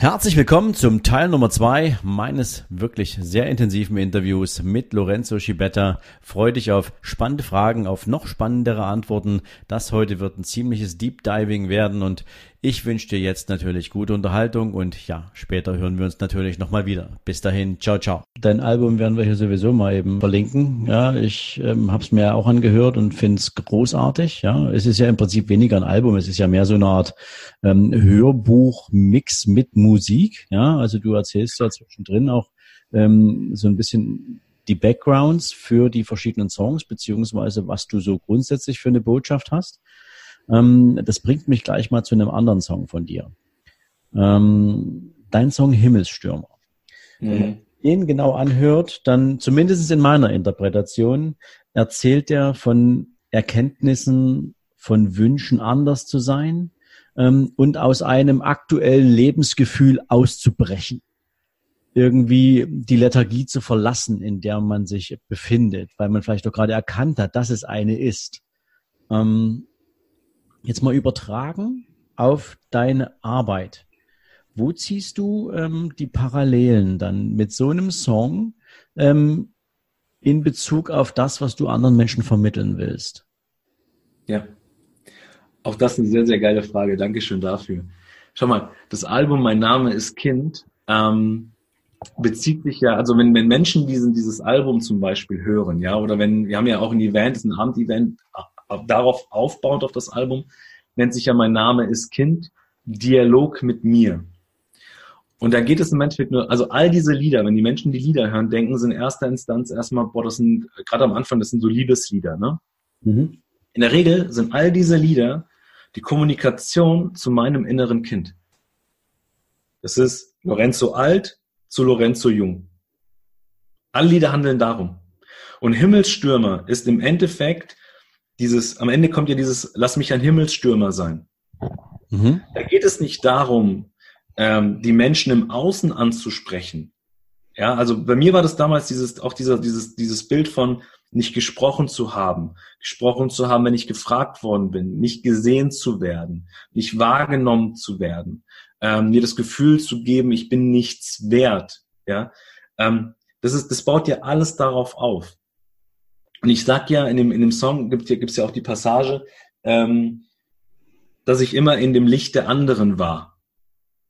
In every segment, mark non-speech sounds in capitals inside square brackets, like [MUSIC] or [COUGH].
Herzlich willkommen zum Teil Nummer zwei meines wirklich sehr intensiven Interviews mit Lorenzo Schibetta. Freue dich auf spannende Fragen, auf noch spannendere Antworten. Das heute wird ein ziemliches Deep Diving werden und ich wünsche dir jetzt natürlich gute Unterhaltung und ja, später hören wir uns natürlich nochmal wieder. Bis dahin, ciao, ciao. Dein Album werden wir hier sowieso mal eben verlinken. Ja, ich ähm, habe es mir auch angehört und finde es großartig. Ja, es ist ja im Prinzip weniger ein Album, es ist ja mehr so eine Art ähm, Hörbuch-Mix mit Musik. Ja, also du erzählst ja zwischendrin auch ähm, so ein bisschen die Backgrounds für die verschiedenen Songs, beziehungsweise was du so grundsätzlich für eine Botschaft hast. Ähm, das bringt mich gleich mal zu einem anderen Song von dir. Ähm, dein Song Himmelsstürmer. Mhm. Wenn man den genau anhört, dann zumindest in meiner Interpretation erzählt er von Erkenntnissen, von Wünschen anders zu sein ähm, und aus einem aktuellen Lebensgefühl auszubrechen irgendwie die Lethargie zu verlassen, in der man sich befindet, weil man vielleicht doch gerade erkannt hat, dass es eine ist. Ähm, jetzt mal übertragen auf deine Arbeit. Wo ziehst du ähm, die Parallelen dann mit so einem Song ähm, in Bezug auf das, was du anderen Menschen vermitteln willst? Ja, auch das ist eine sehr, sehr geile Frage. Dankeschön dafür. Schau mal, das Album Mein Name ist Kind ähm, bezieht sich ja, also wenn, wenn Menschen diesen, dieses Album zum Beispiel hören, ja, oder wenn, wir haben ja auch ein Event, ein Abendevent, darauf aufbauend auf das Album, nennt sich ja Mein Name ist Kind, Dialog mit mir. Und da geht es im Endeffekt nur, also all diese Lieder, wenn die Menschen die Lieder hören, denken sie in erster Instanz erstmal, boah, das sind, gerade am Anfang, das sind so Liebeslieder, ne? Mhm. In der Regel sind all diese Lieder die Kommunikation zu meinem inneren Kind. Das ist Lorenzo alt zu Lorenzo jung. Alle Lieder handeln darum. Und Himmelsstürmer ist im Endeffekt dieses, am Ende kommt ja dieses, lass mich ein Himmelsstürmer sein. Mhm. Da geht es nicht darum, ähm, die Menschen im Außen anzusprechen. Ja, also bei mir war das damals dieses, auch dieser, dieses, dieses Bild von nicht gesprochen zu haben, gesprochen zu haben, wenn ich gefragt worden bin, nicht gesehen zu werden, nicht wahrgenommen zu werden, ähm, mir das Gefühl zu geben, ich bin nichts wert. Ja, ähm, das ist, das baut ja alles darauf auf. Und ich sag ja, in dem, in dem Song gibt es ja auch die Passage, ähm, dass ich immer in dem Licht der anderen war.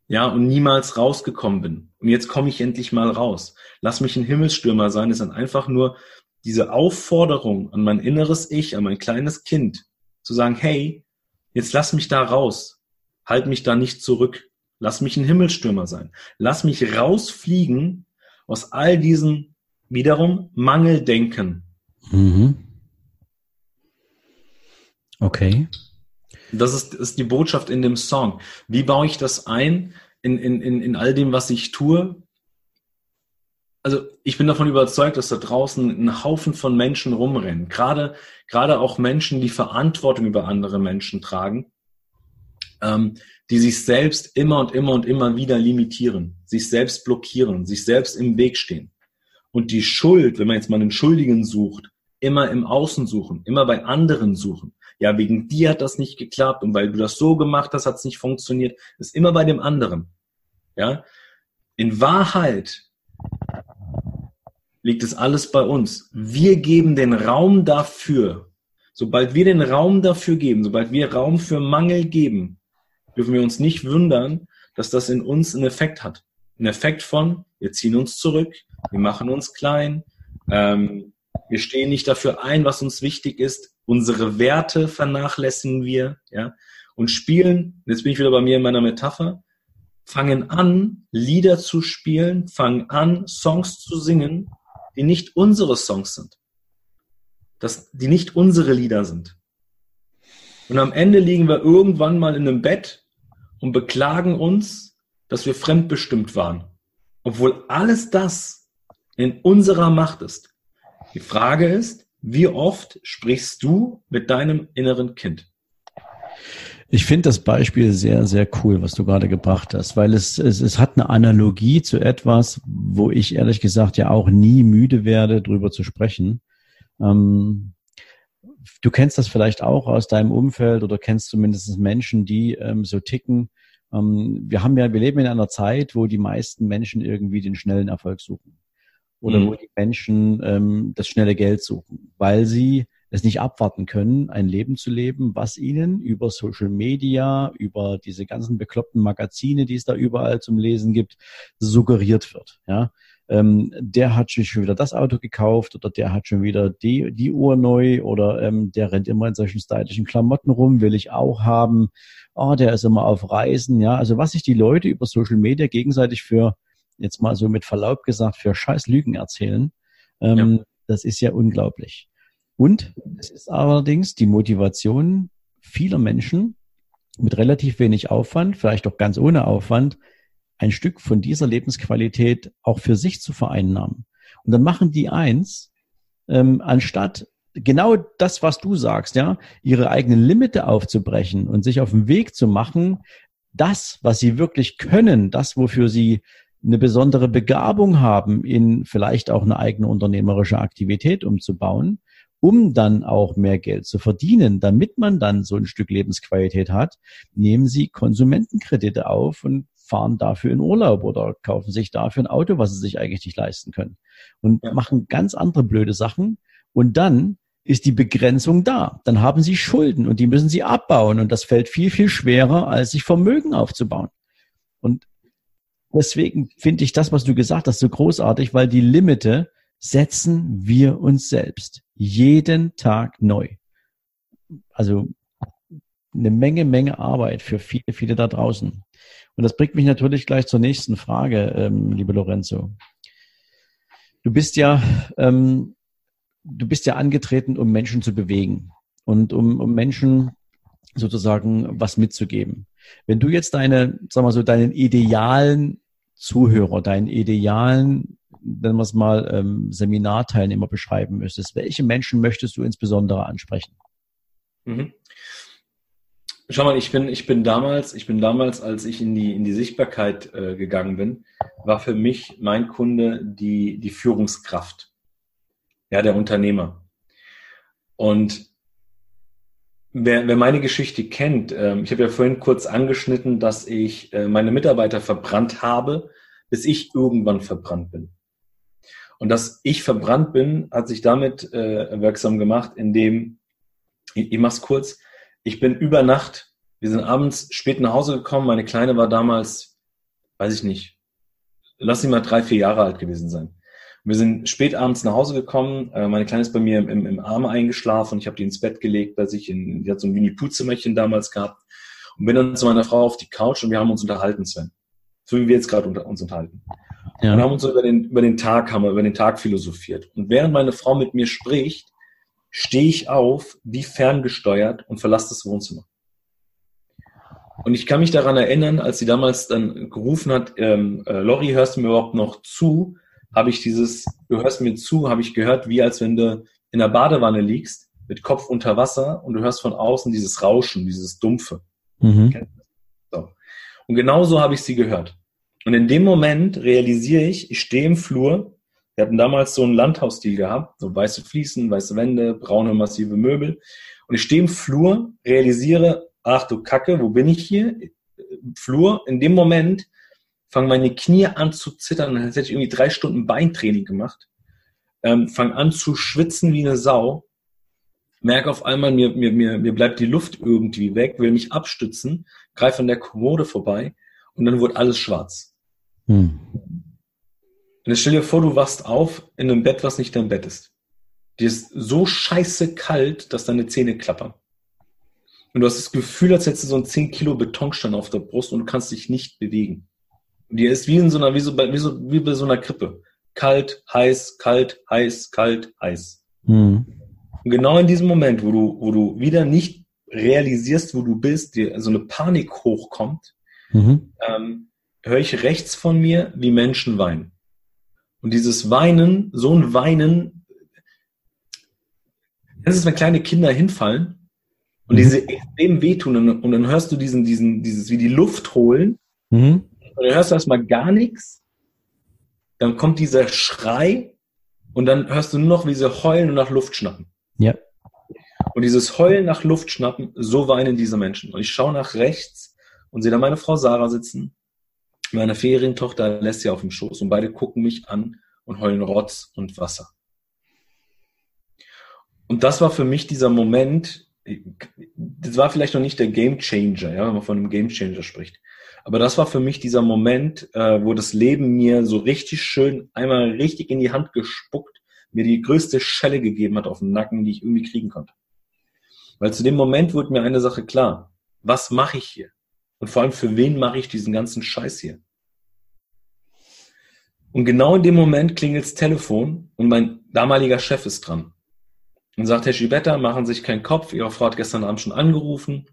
Ja, und niemals rausgekommen bin. Und jetzt komme ich endlich mal raus. Lass mich ein Himmelsstürmer sein, ist dann einfach nur diese Aufforderung an mein inneres Ich, an mein kleines Kind, zu sagen, hey, jetzt lass mich da raus. Halt mich da nicht zurück. Lass mich ein Himmelsstürmer sein. Lass mich rausfliegen aus all diesen wiederum Mangeldenken, Mhm. Okay. Das ist, ist die Botschaft in dem Song. Wie baue ich das ein in, in, in, in all dem, was ich tue? Also ich bin davon überzeugt, dass da draußen ein Haufen von Menschen rumrennen. Gerade, gerade auch Menschen, die Verantwortung über andere Menschen tragen, ähm, die sich selbst immer und immer und immer wieder limitieren, sich selbst blockieren, sich selbst im Weg stehen. Und die Schuld, wenn man jetzt mal einen Schuldigen sucht, immer im Außen suchen, immer bei anderen suchen. Ja, wegen dir hat das nicht geklappt und weil du das so gemacht hast, hat es nicht funktioniert. ist immer bei dem anderen. Ja, in Wahrheit liegt es alles bei uns. Wir geben den Raum dafür. Sobald wir den Raum dafür geben, sobald wir Raum für Mangel geben, dürfen wir uns nicht wundern, dass das in uns einen Effekt hat. Ein Effekt von, wir ziehen uns zurück, wir machen uns klein, ähm, wir stehen nicht dafür ein, was uns wichtig ist. Unsere Werte vernachlässigen wir, ja. Und spielen, jetzt bin ich wieder bei mir in meiner Metapher, fangen an, Lieder zu spielen, fangen an, Songs zu singen, die nicht unsere Songs sind. Das, die nicht unsere Lieder sind. Und am Ende liegen wir irgendwann mal in einem Bett und beklagen uns, dass wir fremdbestimmt waren. Obwohl alles das in unserer Macht ist. Die Frage ist, wie oft sprichst du mit deinem inneren Kind? Ich finde das Beispiel sehr, sehr cool, was du gerade gebracht hast, weil es, es, es hat eine Analogie zu etwas, wo ich ehrlich gesagt ja auch nie müde werde, drüber zu sprechen. Ähm, du kennst das vielleicht auch aus deinem Umfeld oder kennst zumindest Menschen, die ähm, so ticken Ähm, wir haben ja, wir leben in einer Zeit, wo die meisten Menschen irgendwie den schnellen Erfolg suchen. Oder mhm. wo die Menschen ähm, das schnelle Geld suchen, weil sie es nicht abwarten können, ein Leben zu leben, was ihnen über Social Media, über diese ganzen bekloppten Magazine, die es da überall zum Lesen gibt, suggeriert wird. Ja, ähm, der hat schon wieder das Auto gekauft oder der hat schon wieder die, die Uhr neu oder ähm, der rennt immer in solchen stylischen Klamotten rum, will ich auch haben. Oh, der ist immer auf Reisen. Ja, also was sich die Leute über Social Media gegenseitig für, jetzt mal so mit Verlaub gesagt, für scheiß Lügen erzählen, ähm, ja. das ist ja unglaublich. Und es ist allerdings die Motivation vieler Menschen mit relativ wenig Aufwand, vielleicht auch ganz ohne Aufwand, ein Stück von dieser Lebensqualität auch für sich zu vereinnahmen. Und dann machen die eins, ähm, anstatt genau das, was du sagst, ja, ihre eigenen Limite aufzubrechen und sich auf den Weg zu machen, das, was sie wirklich können, das, wofür sie eine besondere Begabung haben, in vielleicht auch eine eigene unternehmerische Aktivität umzubauen, um dann auch mehr Geld zu verdienen, damit man dann so ein Stück Lebensqualität hat, nehmen Sie Konsumentenkredite auf und fahren dafür in Urlaub oder kaufen sich dafür ein Auto, was sie sich eigentlich nicht leisten können und ja. machen ganz andere blöde Sachen und dann ist die Begrenzung da. Dann haben sie Schulden und die müssen sie abbauen und das fällt viel, viel schwerer, als sich Vermögen aufzubauen. Und deswegen finde ich das, was du gesagt hast, so großartig, weil die Limite setzen wir uns selbst jeden Tag neu. Also eine Menge, Menge Arbeit für viele, viele da draußen. Und das bringt mich natürlich gleich zur nächsten Frage, ähm, liebe Lorenzo. Du bist ja, ähm, du bist ja angetreten, um Menschen zu bewegen und um, um Menschen sozusagen was mitzugeben. Wenn du jetzt deine, sag mal so, deinen idealen Zuhörer, deinen idealen wenn wir es mal ähm, Seminarteilnehmer beschreiben müsstest, welche Menschen möchtest du insbesondere ansprechen? Mhm. Schau mal, ich bin, ich bin damals, ich bin damals, als ich in die, in die Sichtbarkeit äh, gegangen bin, war für mich mein Kunde die, die Führungskraft. Ja, der Unternehmer. Und wer, wer meine Geschichte kennt, äh, ich habe ja vorhin kurz angeschnitten, dass ich äh, meine Mitarbeiter verbrannt habe, bis ich irgendwann verbrannt bin. Und dass ich verbrannt bin, hat sich damit äh, wirksam gemacht, indem, ich, ich mach's kurz, ich bin über Nacht, wir sind abends spät nach Hause gekommen, meine Kleine war damals, weiß ich nicht, lass sie mal drei, vier Jahre alt gewesen sein. Wir sind spät abends nach Hause gekommen. Äh, meine Kleine ist bei mir im, im Arm eingeschlafen und ich habe die ins Bett gelegt bei sich. In, die hat so ein Winnie-Pooh-Zimmerchen damals gehabt. Und bin dann zu meiner Frau auf die Couch und wir haben uns unterhalten, Sven. So wie wir jetzt gerade unter, uns unterhalten. Ja. Und haben uns über den, über den Tag, haben wir über den Tag philosophiert. Und während meine Frau mit mir spricht, stehe ich auf, wie ferngesteuert und verlasse das Wohnzimmer. Und ich kann mich daran erinnern, als sie damals dann gerufen hat, ähm, äh, Lori, hörst du mir überhaupt noch zu? Habe ich dieses, du hörst mir zu, habe ich gehört, wie als wenn du in der Badewanne liegst, mit Kopf unter Wasser und du hörst von außen dieses Rauschen, dieses Dumpfe. Mhm. So. Und genauso habe ich sie gehört. Und in dem Moment realisiere ich, ich stehe im Flur. Wir hatten damals so einen Landhausstil gehabt, so weiße Fliesen, weiße Wände, braune massive Möbel. Und ich stehe im Flur, realisiere, ach du Kacke, wo bin ich hier? Flur. In dem Moment fangen meine Knie an zu zittern, als hätte ich irgendwie drei Stunden Beintraining gemacht. Ähm, fange an zu schwitzen wie eine Sau. Merke auf einmal, mir, mir, mir, mir bleibt die Luft irgendwie weg, will mich abstützen, greife an der Kommode vorbei und dann wird alles schwarz. Hm. Und jetzt stell dir vor, du wachst auf in einem Bett, was nicht dein Bett ist. Dir ist so scheiße kalt, dass deine Zähne klappern. Und du hast das Gefühl, als hättest du so einen 10 Kilo Betonstein auf der Brust und du kannst dich nicht bewegen. Und dir ist wie in so einer, wie so bei, wie so, wie bei so einer Krippe. Kalt, heiß, kalt, heiß, kalt, heiß. Hm. Und genau in diesem Moment, wo du, wo du wieder nicht realisierst, wo du bist, dir so eine Panik hochkommt, mhm. ähm, höre ich rechts von mir, wie Menschen weinen. Und dieses Weinen, so ein Weinen, das ist, wenn kleine Kinder hinfallen und mhm. diese extrem wehtun und, und, dann hörst du diesen, diesen, dieses, wie die Luft holen mhm. Und dann hörst du erstmal gar nichts, dann kommt dieser Schrei und dann hörst du nur noch, wie sie heulen und nach Luft schnappen. Ja. Und dieses Heulen nach Luft schnappen, so weinen diese Menschen. Und ich schaue nach rechts und sehe da meine Frau Sarah sitzen, meine Ferientochter Alessia auf dem Schoß und beide gucken mich an und heulen Rotz und Wasser. Und das war für mich dieser Moment, das war vielleicht noch nicht der Game Changer, ja, wenn man von einem Game Changer spricht. Aber das war für mich dieser Moment, äh, wo das Leben mir so richtig schön einmal richtig in die Hand gespuckt, mir die größte Schelle gegeben hat auf den Nacken, die ich irgendwie kriegen konnte. Weil zu dem Moment wurde mir eine Sache klar. Was mache ich hier? Und vor allem, für wen mache ich diesen ganzen Scheiß hier? Und genau in dem Moment klingelt das Telefon und mein damaliger Chef ist dran. Und sagt, Herr Schibetta, machen Sie sich keinen Kopf. Ihre Frau hat gestern Abend schon angerufen.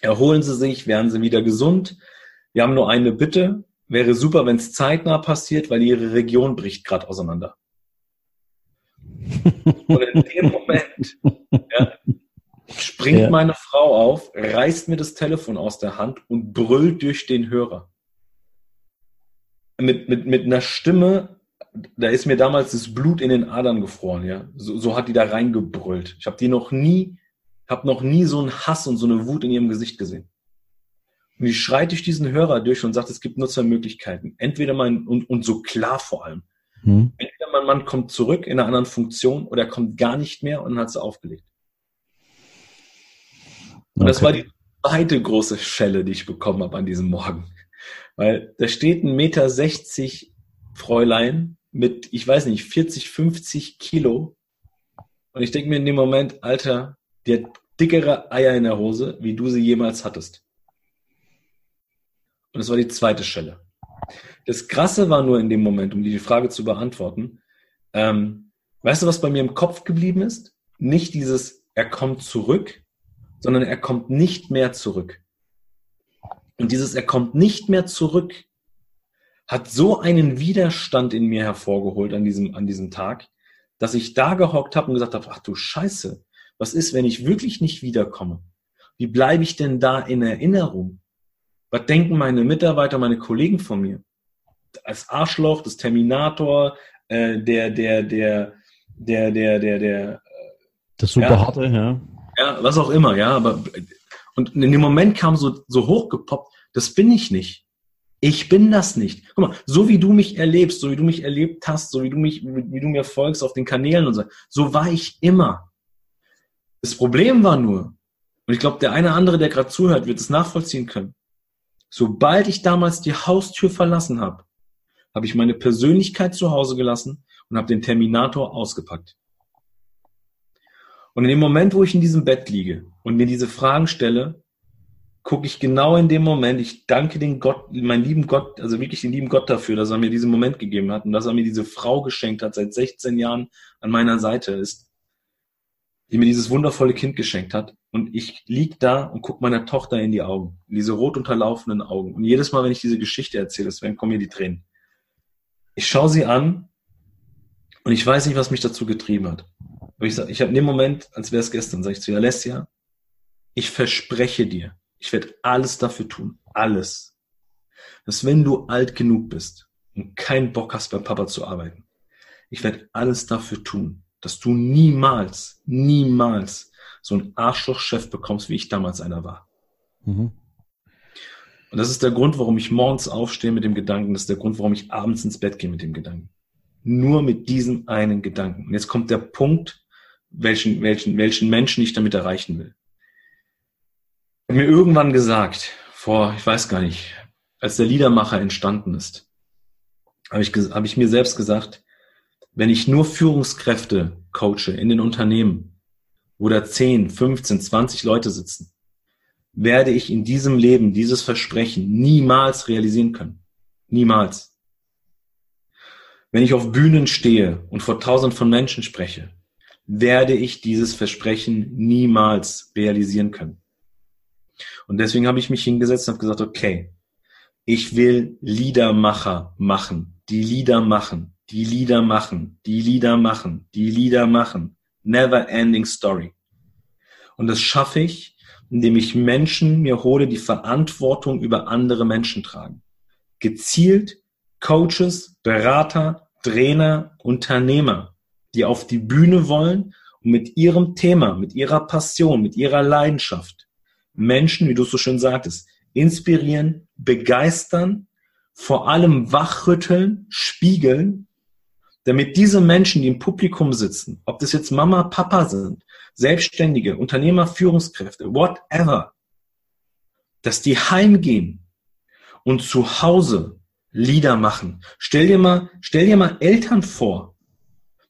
Erholen Sie sich, werden Sie wieder gesund. Wir haben nur eine Bitte. Wäre super, wenn es zeitnah passiert, weil Ihre Region bricht gerade auseinander. Und in dem [LAUGHS] Moment ja, springt ja. meine Frau auf, reißt mir das Telefon aus der Hand und brüllt durch den Hörer. Mit, mit, mit einer Stimme, da ist mir damals das Blut in den Adern gefroren, ja. So, so hat die da reingebrüllt. Ich habe die noch nie, habe noch nie so einen Hass und so eine Wut in ihrem Gesicht gesehen. Und die schreit durch diesen Hörer durch und sagt, es gibt nur zwei Möglichkeiten. Entweder mein, und, und so klar vor allem. Hm. Entweder mein Mann kommt zurück in einer anderen Funktion oder er kommt gar nicht mehr und hat sie aufgelegt. Und okay. das war die zweite große Schelle, die ich bekommen habe an diesem Morgen. Weil da steht ein Meter sechzig Fräulein mit, ich weiß nicht, 40, 50 Kilo. Und ich denke mir in dem Moment, Alter, die hat dickere Eier in der Hose, wie du sie jemals hattest. Und das war die zweite Schelle. Das Krasse war nur in dem Moment, um die Frage zu beantworten, ähm, weißt du, was bei mir im Kopf geblieben ist? Nicht dieses, er kommt zurück, sondern er kommt nicht mehr zurück. Und dieses, er kommt nicht mehr zurück, hat so einen Widerstand in mir hervorgeholt an diesem, an diesem Tag, dass ich da gehockt habe und gesagt habe, ach du Scheiße, was ist, wenn ich wirklich nicht wiederkomme? Wie bleibe ich denn da in Erinnerung? Was denken meine Mitarbeiter, meine Kollegen von mir? Als Arschloch, das Terminator, äh, der, der, der, der, der, der, der, äh, das Superharte, ja. ja. Ja, was auch immer, ja, aber und in dem Moment kam so, so hochgepoppt, das bin ich nicht. Ich bin das nicht. Guck mal, so wie du mich erlebst, so wie du mich erlebt hast, so wie du mich, wie du mir folgst auf den Kanälen und so, so war ich immer. Das Problem war nur, und ich glaube, der eine andere, der gerade zuhört, wird es nachvollziehen können. Sobald ich damals die Haustür verlassen habe, habe ich meine Persönlichkeit zu Hause gelassen und habe den Terminator ausgepackt. Und in dem Moment, wo ich in diesem Bett liege und mir diese Fragen stelle, gucke ich genau in dem Moment, ich danke den Gott, meinen lieben Gott, also wirklich den lieben Gott dafür, dass er mir diesen Moment gegeben hat und dass er mir diese Frau geschenkt hat, seit 16 Jahren an meiner Seite ist, die mir dieses wundervolle Kind geschenkt hat. Und ich lieg da und gucke meiner Tochter in die Augen, in diese rot unterlaufenden Augen. Und jedes Mal, wenn ich diese Geschichte erzähle, dann kommen mir die Tränen. Ich schaue sie an und ich weiß nicht, was mich dazu getrieben hat. Aber ich sag, ich habe in dem Moment, als wäre es gestern, sage ich zu ihr, Alessia, ich verspreche dir, ich werde alles dafür tun, alles, dass wenn du alt genug bist und keinen Bock hast, beim Papa zu arbeiten, ich werde alles dafür tun, dass du niemals, niemals so einen Arschlochchef bekommst, wie ich damals einer war. Mhm. Und das ist der Grund, warum ich morgens aufstehe mit dem Gedanken, das ist der Grund, warum ich abends ins Bett gehe mit dem Gedanken. Nur mit diesem einen Gedanken. Und jetzt kommt der Punkt, welchen, welchen, welchen Menschen ich damit erreichen will. Ich habe mir irgendwann gesagt, vor, ich weiß gar nicht, als der Liedermacher entstanden ist, habe ich, habe ich mir selbst gesagt, wenn ich nur Führungskräfte coache in den Unternehmen, wo da 10, 15, 20 Leute sitzen, werde ich in diesem Leben dieses Versprechen niemals realisieren können. Niemals. Wenn ich auf Bühnen stehe und vor tausend von Menschen spreche, werde ich dieses Versprechen niemals realisieren können. Und deswegen habe ich mich hingesetzt und habe gesagt, okay, ich will Liedermacher machen, die Lieder machen, die Lieder machen, die Lieder machen, die Lieder machen. Never ending story. Und das schaffe ich, indem ich Menschen mir hole, die Verantwortung über andere Menschen tragen. Gezielt Coaches, Berater, Trainer, Unternehmer die auf die Bühne wollen und mit ihrem Thema, mit ihrer Passion, mit ihrer Leidenschaft Menschen, wie du so schön sagtest, inspirieren, begeistern, vor allem wachrütteln, spiegeln, damit diese Menschen, die im Publikum sitzen, ob das jetzt Mama, Papa sind, Selbstständige, Unternehmer, Führungskräfte, whatever, dass die heimgehen und zu Hause Lieder machen. Stell dir mal, stell dir mal Eltern vor,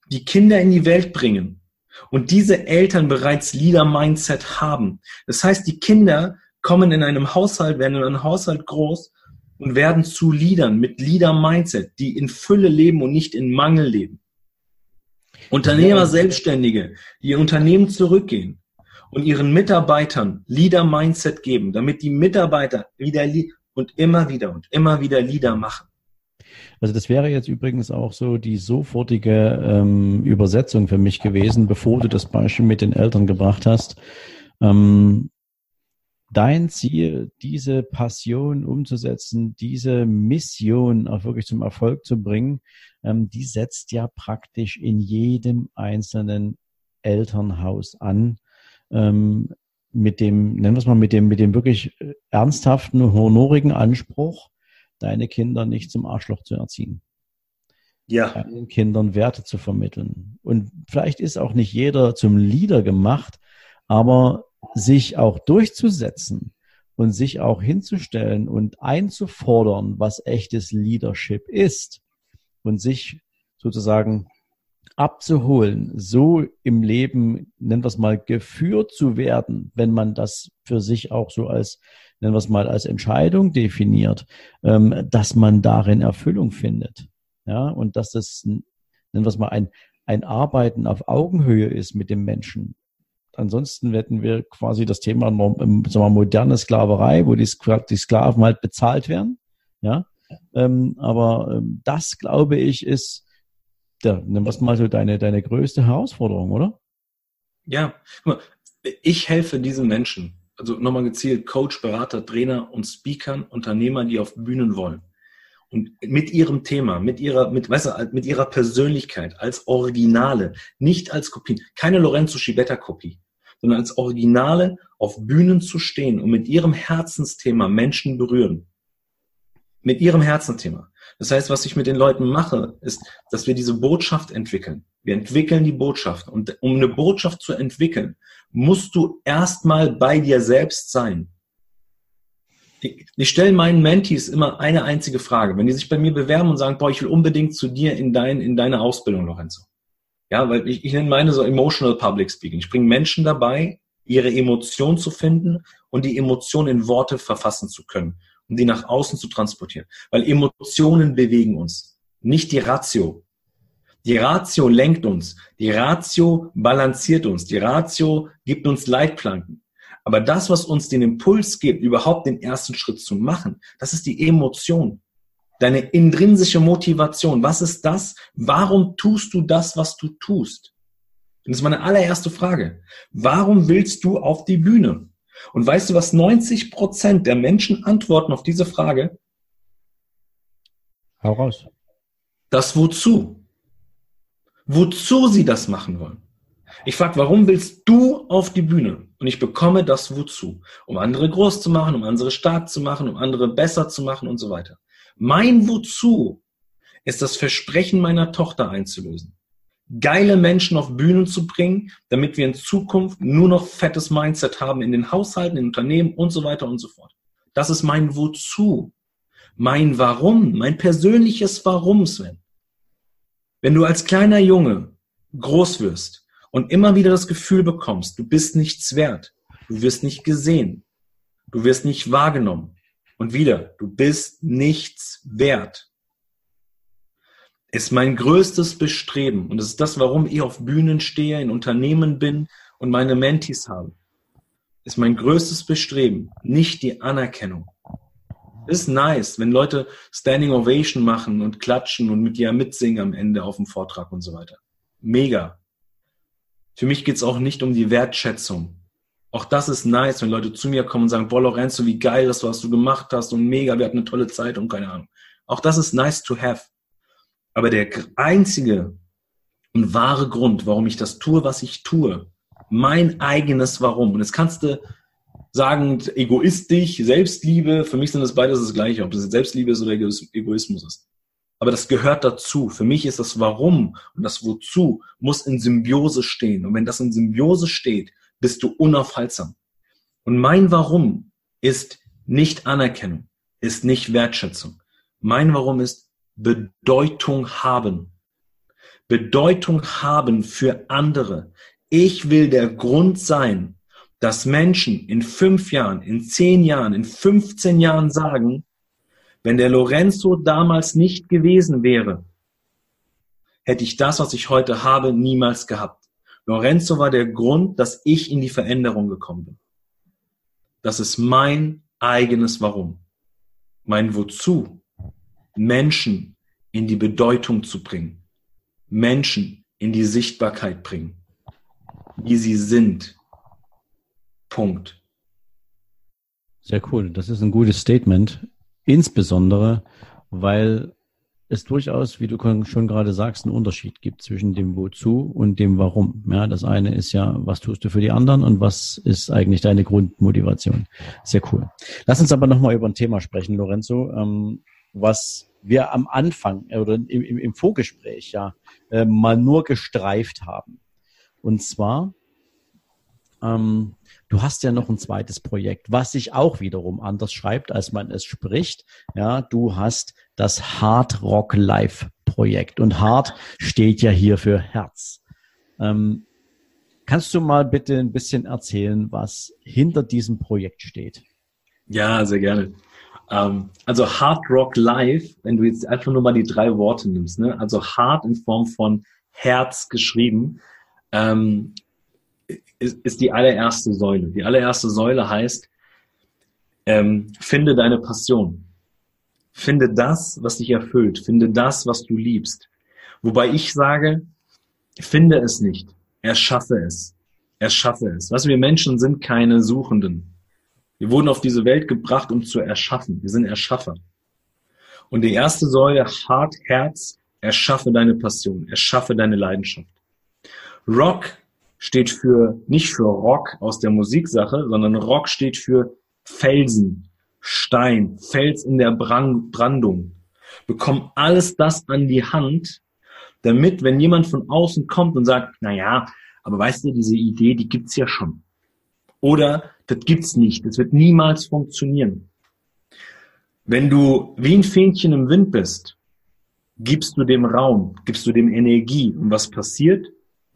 die Kinder in die Welt bringen und diese Eltern bereits Lieder-Mindset haben. Das heißt, die Kinder kommen in einem Haushalt, werden in einem Haushalt groß und werden zu Liedern mit Leader-Mindset, die in Fülle leben und nicht in Mangel leben. Unternehmer, Selbstständige, die ihr Unternehmen zurückgehen und ihren Mitarbeitern Leader-Mindset geben, damit die Mitarbeiter wieder und immer wieder und immer wieder Leader machen. Also das wäre jetzt übrigens auch so die sofortige ähm, Übersetzung für mich gewesen, bevor du das Beispiel mit den Eltern gebracht hast. Ähm, dein Ziel, diese Passion umzusetzen, diese Mission auch wirklich zum Erfolg zu bringen, ähm, die setzt ja praktisch in jedem einzelnen Elternhaus an. Ähm, mit dem, nennen wir es mal, mit dem, mit dem wirklich ernsthaften, honorigen Anspruch, deine Kinder nicht zum Arschloch zu erziehen. Ja. Deinen Kindern Werte zu vermitteln. Und vielleicht ist auch nicht jeder zum Leader gemacht, aber sich auch durchzusetzen und sich auch hinzustellen und einzufordern, was echtes Leadership ist und sich sozusagen abzuholen, so im Leben, nennen wir es mal, geführt zu werden, wenn man das für sich auch so als, nennen wir es mal, als Entscheidung definiert, ähm, dass man darin Erfüllung findet. Ja, und dass das, nennen wir es mal, ein, ein Arbeiten auf Augenhöhe ist mit dem Menschen Ansonsten hätten wir quasi das Thema sagen wir, moderne Sklaverei, wo die, Sklaven halt bezahlt werden. Ja, ähm, aber ähm, das glaube ich ist, ja, nimm was mal so deine deine größte Herausforderung, oder? Ja, ich helfe diesen Menschen, also nochmal gezielt Coach, Berater, Trainer und Speakern, Unternehmer, die auf Bühnen wollen und mit ihrem Thema, mit ihrer, mit, weißt du, mit ihrer Persönlichkeit als Originale, nicht als Kopien, keine Lorenzo Schibetta Kopie, sondern als Originale auf Bühnen zu stehen und mit ihrem Herzensthema Menschen berühren. Mit ihrem Herzensthema. Das heißt, was ich mit den Leuten mache, ist, dass wir diese Botschaft entwickeln. Wir entwickeln die Botschaft. Und um eine Botschaft zu entwickeln, musst du erstmal bei dir selbst sein. Ich stelle meinen Mentees immer eine einzige Frage. Wenn die sich bei mir bewerben und sagen, boah, ich will unbedingt zu dir in, dein, in deine Ausbildung, Lorenzo. Ja, weil ich, ich nenne meine so Emotional Public Speaking. Ich bringe Menschen dabei, ihre Emotion zu finden und die Emotion in Worte verfassen zu können, um die nach außen zu transportieren. Weil Emotionen bewegen uns, nicht die Ratio. Die Ratio lenkt uns, die Ratio balanciert uns, die Ratio gibt uns Leitplanken. Aber das, was uns den Impuls gibt, überhaupt den ersten Schritt zu machen, das ist die Emotion. Deine intrinsische Motivation. Was ist das? Warum tust du das, was du tust? Und das ist meine allererste Frage. Warum willst du auf die Bühne? Und weißt du, was 90 Prozent der Menschen antworten auf diese Frage? Hau raus. Das Wozu. Wozu sie das machen wollen. Ich frage, warum willst du auf die Bühne? Und ich bekomme das Wozu. Um andere groß zu machen, um andere stark zu machen, um andere besser zu machen und so weiter. Mein Wozu ist das Versprechen meiner Tochter einzulösen. Geile Menschen auf Bühnen zu bringen, damit wir in Zukunft nur noch fettes Mindset haben in den Haushalten, in Unternehmen und so weiter und so fort. Das ist mein Wozu. Mein Warum, mein persönliches Warum, Sven. Wenn du als kleiner Junge groß wirst und immer wieder das Gefühl bekommst, du bist nichts wert, du wirst nicht gesehen, du wirst nicht wahrgenommen, und wieder, du bist nichts wert. Ist mein größtes Bestreben. Und das ist das, warum ich auf Bühnen stehe, in Unternehmen bin und meine Mentis habe. Ist mein größtes Bestreben, nicht die Anerkennung. Ist nice, wenn Leute Standing Ovation machen und klatschen und mit dir mitsingen am Ende auf dem Vortrag und so weiter. Mega. Für mich geht's auch nicht um die Wertschätzung. Auch das ist nice, wenn Leute zu mir kommen und sagen, boah, Lorenzo, wie geil das, was du gemacht hast und mega, wir hatten eine tolle Zeit und keine Ahnung. Auch das ist nice to have. Aber der einzige und wahre Grund, warum ich das tue, was ich tue, mein eigenes Warum, und jetzt kannst du sagend egoistisch, Selbstliebe. Für mich sind das beides das Gleiche, ob das Selbstliebe ist oder Egoismus ist. Aber das gehört dazu. Für mich ist das Warum und das Wozu muss in Symbiose stehen. Und wenn das in Symbiose steht, bist du unaufhaltsam. Und mein Warum ist nicht Anerkennung, ist nicht Wertschätzung. Mein Warum ist Bedeutung haben. Bedeutung haben für andere. Ich will der Grund sein, dass Menschen in fünf Jahren, in zehn Jahren, in 15 Jahren sagen, wenn der Lorenzo damals nicht gewesen wäre, hätte ich das, was ich heute habe, niemals gehabt. Lorenzo war der Grund, dass ich in die Veränderung gekommen bin. Das ist mein eigenes Warum. Mein Wozu. Menschen in die Bedeutung zu bringen. Menschen in die Sichtbarkeit bringen. Wie sie sind. Punkt. Sehr cool. Das ist ein gutes Statement. Insbesondere, weil es durchaus, wie du schon gerade sagst, einen Unterschied gibt zwischen dem Wozu und dem Warum. Ja, das eine ist ja, was tust du für die anderen und was ist eigentlich deine Grundmotivation. Sehr cool. Lass uns aber nochmal über ein Thema sprechen, Lorenzo, ähm, was wir am Anfang oder im, im, im Vorgespräch ja äh, mal nur gestreift haben. Und zwar ähm, Du hast ja noch ein zweites Projekt, was sich auch wiederum anders schreibt, als man es spricht. Ja, du hast das Hard Rock Live Projekt und Hard steht ja hier für Herz. Ähm, kannst du mal bitte ein bisschen erzählen, was hinter diesem Projekt steht? Ja, sehr gerne. Ähm, also Hard Rock Live, wenn du jetzt einfach nur mal die drei Worte nimmst, ne? also Hard in Form von Herz geschrieben, ähm, ist, ist die allererste Säule. Die allererste Säule heißt, ähm, finde deine Passion. Finde das, was dich erfüllt. Finde das, was du liebst. Wobei ich sage, finde es nicht. Erschaffe es. Erschaffe es. Was wir Menschen sind keine Suchenden. Wir wurden auf diese Welt gebracht, um zu erschaffen. Wir sind Erschaffer. Und die erste Säule, Hart, Herz, erschaffe deine Passion, erschaffe deine Leidenschaft. Rock steht für, nicht für Rock aus der Musiksache, sondern Rock steht für Felsen, Stein, Fels in der Brandung. Bekomm alles das an die Hand, damit, wenn jemand von außen kommt und sagt, na ja, aber weißt du, diese Idee, die gibt's ja schon. Oder, das gibt's nicht, das wird niemals funktionieren. Wenn du wie ein Fähnchen im Wind bist, gibst du dem Raum, gibst du dem Energie. Und was passiert?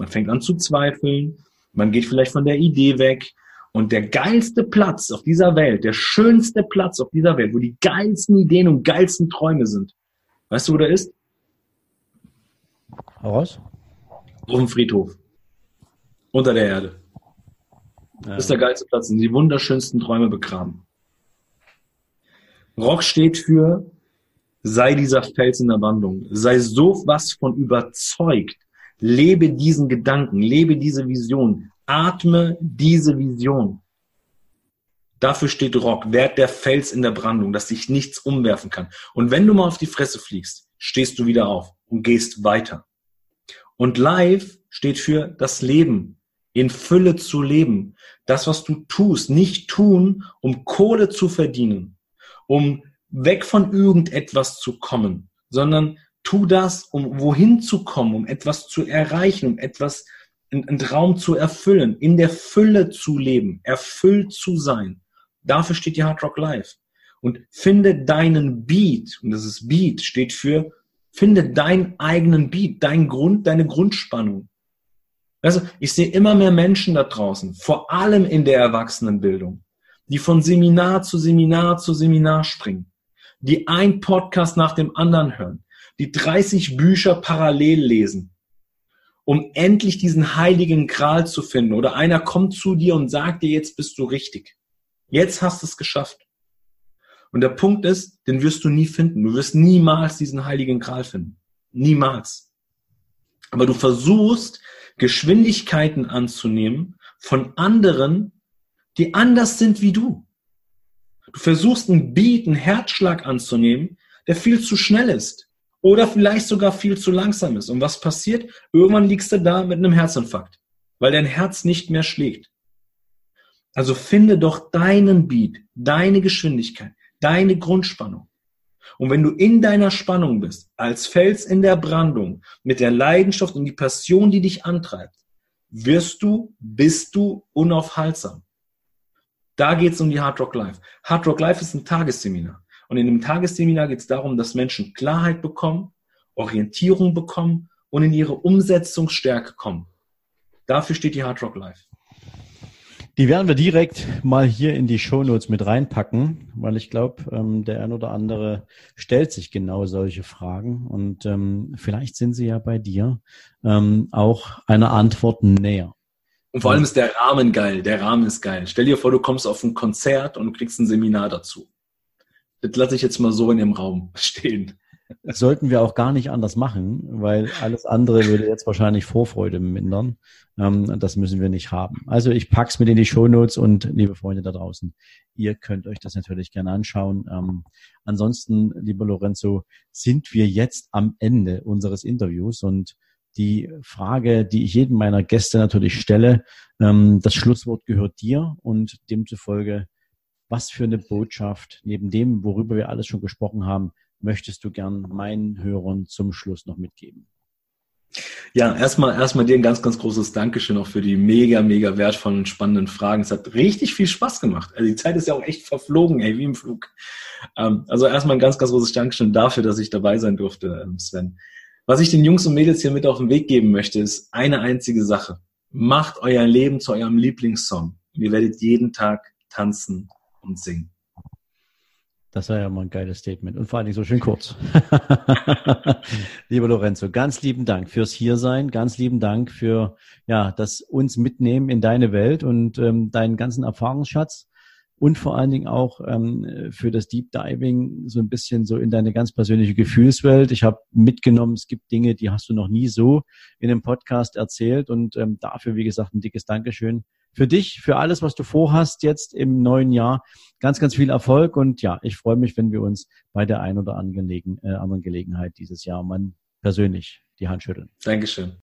Man fängt an zu zweifeln, man geht vielleicht von der Idee weg. Und der geilste Platz auf dieser Welt, der schönste Platz auf dieser Welt, wo die geilsten Ideen und geilsten Träume sind, weißt du, wo der ist? Raus? Auf dem Friedhof. Unter der Erde. Ja. Das ist der geilste Platz, sind die wunderschönsten Träume begraben. Rock steht für sei dieser Fels in der Wandlung, sei so was von überzeugt, Lebe diesen Gedanken, lebe diese Vision, atme diese Vision. Dafür steht Rock, werd der Fels in der Brandung, dass sich nichts umwerfen kann. Und wenn du mal auf die Fresse fliegst, stehst du wieder auf und gehst weiter. Und Live steht für das Leben, in Fülle zu leben. Das, was du tust, nicht tun, um Kohle zu verdienen, um weg von irgendetwas zu kommen, sondern tu das, um wohin zu kommen, um etwas zu erreichen, um etwas, einen Traum zu erfüllen, in der Fülle zu leben, erfüllt zu sein. Dafür steht die Hard Rock Life. Und finde deinen Beat, und das ist Beat, steht für, finde deinen eigenen Beat, deinen Grund, deine Grundspannung. Also, ich sehe immer mehr Menschen da draußen, vor allem in der Erwachsenenbildung, die von Seminar zu Seminar zu Seminar springen, die ein Podcast nach dem anderen hören, die 30 Bücher parallel lesen, um endlich diesen heiligen Gral zu finden. Oder einer kommt zu dir und sagt dir, jetzt bist du richtig. Jetzt hast du es geschafft. Und der Punkt ist, den wirst du nie finden. Du wirst niemals diesen heiligen Gral finden. Niemals. Aber du versuchst, Geschwindigkeiten anzunehmen von anderen, die anders sind wie du. Du versuchst einen Beat, einen Herzschlag anzunehmen, der viel zu schnell ist oder vielleicht sogar viel zu langsam ist. Und was passiert? Irgendwann liegst du da mit einem Herzinfarkt, weil dein Herz nicht mehr schlägt. Also finde doch deinen Beat, deine Geschwindigkeit, deine Grundspannung. Und wenn du in deiner Spannung bist, als Fels in der Brandung, mit der Leidenschaft und die Passion, die dich antreibt, wirst du, bist du unaufhaltsam. Da geht es um die Hard Rock Life. Hard Rock Life ist ein Tagesseminar. Und in dem Tagesseminar geht es darum, dass Menschen Klarheit bekommen, Orientierung bekommen und in ihre Umsetzungsstärke kommen. Dafür steht die Hard Rock Life. Die werden wir direkt mal hier in die Shownotes mit reinpacken, weil ich glaube, ähm, der ein oder andere stellt sich genau solche Fragen und ähm, vielleicht sind sie ja bei dir ähm, auch einer Antwort näher. Und vor allem ist der Rahmen geil. Der Rahmen ist geil. Stell dir vor, du kommst auf ein Konzert und kriegst ein Seminar dazu. Das lasse ich jetzt mal so in dem Raum [LAUGHS] stehen. Sollten wir auch gar nicht anders machen, weil alles andere würde jetzt wahrscheinlich Vorfreude mindern. Ähm, das müssen wir nicht haben. Also ich pack's mit in die Show Notes und liebe Freunde da draußen, ihr könnt euch das natürlich gerne anschauen. Ähm, ansonsten, lieber Lorenzo, sind wir jetzt am Ende unseres Interviews und die Frage, die ich jedem meiner Gäste natürlich stelle, ähm, das Schlusswort gehört dir und demzufolge, was für eine Botschaft neben dem, worüber wir alles schon gesprochen haben, möchtest du gern meinen Hörern zum Schluss noch mitgeben? Ja, erstmal, erstmal dir ein ganz, ganz großes Dankeschön auch für die mega, mega wertvollen, spannenden Fragen. Es hat richtig viel Spaß gemacht. Also die Zeit ist ja auch echt verflogen, ey, wie im Flug. Ähm, also erstmal ein ganz, ganz großes Dankeschön dafür, dass ich dabei sein durfte, ähm, Sven. Was ich den Jungs und Mädels hier mit auf den Weg geben möchte, ist eine einzige Sache. Macht euer Leben zu eurem Lieblingssong. Ihr werdet jeden Tag tanzen und singen. Das war ja mal ein geiles Statement und vor allen Dingen so schön kurz. [LAUGHS] Lieber Lorenzo, ganz lieben Dank fürs Hiersein, ganz lieben Dank für ja das uns mitnehmen in deine Welt und ähm, deinen ganzen Erfahrungsschatz und vor allen Dingen auch ähm, für das Deep Diving so ein bisschen so in deine ganz persönliche Gefühlswelt. Ich habe mitgenommen, es gibt Dinge, die hast du noch nie so in einem Podcast erzählt und ähm, dafür, wie gesagt, ein dickes Dankeschön für dich, für alles, was du vorhast jetzt im neuen Jahr. Ganz, ganz viel Erfolg und ja, ich freue mich, wenn wir uns bei der ein oder anderen, äh, anderen Gelegenheit dieses Jahr mal persönlich die Hand schütteln. Dankeschön.